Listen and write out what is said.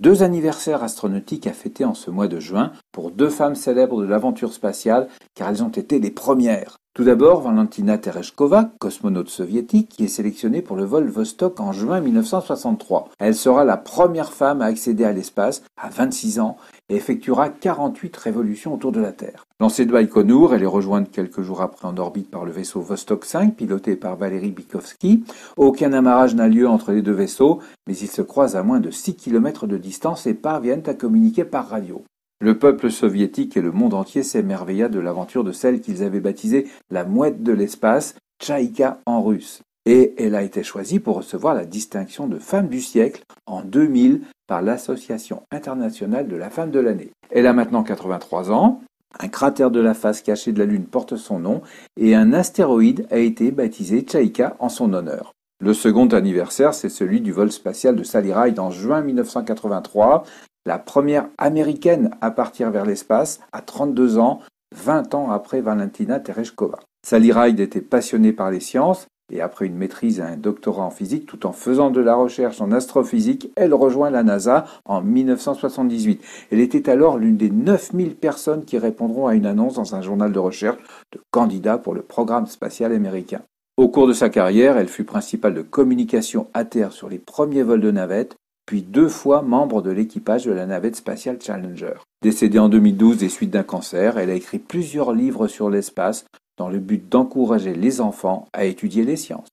Deux anniversaires astronautiques à fêter en ce mois de juin pour deux femmes célèbres de l'aventure spatiale car elles ont été les premières. Tout d'abord, Valentina Tereshkova, cosmonaute soviétique, qui est sélectionnée pour le vol Vostok en juin 1963. Elle sera la première femme à accéder à l'espace à 26 ans et effectuera 48 révolutions autour de la Terre. Lancée de Baïkonour, elle est rejointe quelques jours après en orbite par le vaisseau Vostok 5, piloté par Valéry Bikovsky. Aucun amarrage n'a lieu entre les deux vaisseaux, mais ils se croisent à moins de 6 km de distance et parviennent à communiquer par radio. Le peuple soviétique et le monde entier s'émerveilla de l'aventure de celle qu'ils avaient baptisée la mouette de l'espace, Tchaïka en russe. Et elle a été choisie pour recevoir la distinction de femme du siècle en 2000 par l'Association internationale de la femme de l'année. Elle a maintenant 83 ans, un cratère de la face cachée de la Lune porte son nom et un astéroïde a été baptisé Tchaïka en son honneur. Le second anniversaire, c'est celui du vol spatial de Sally Ride en juin 1983 la première américaine à partir vers l'espace à 32 ans, 20 ans après Valentina Tereshkova. Sally Ride était passionnée par les sciences et après une maîtrise et un doctorat en physique, tout en faisant de la recherche en astrophysique, elle rejoint la NASA en 1978. Elle était alors l'une des 9000 personnes qui répondront à une annonce dans un journal de recherche de candidats pour le programme spatial américain. Au cours de sa carrière, elle fut principale de communication à terre sur les premiers vols de navettes, puis deux fois membre de l'équipage de la navette spatiale Challenger. Décédée en 2012 des suites d'un cancer, elle a écrit plusieurs livres sur l'espace dans le but d'encourager les enfants à étudier les sciences.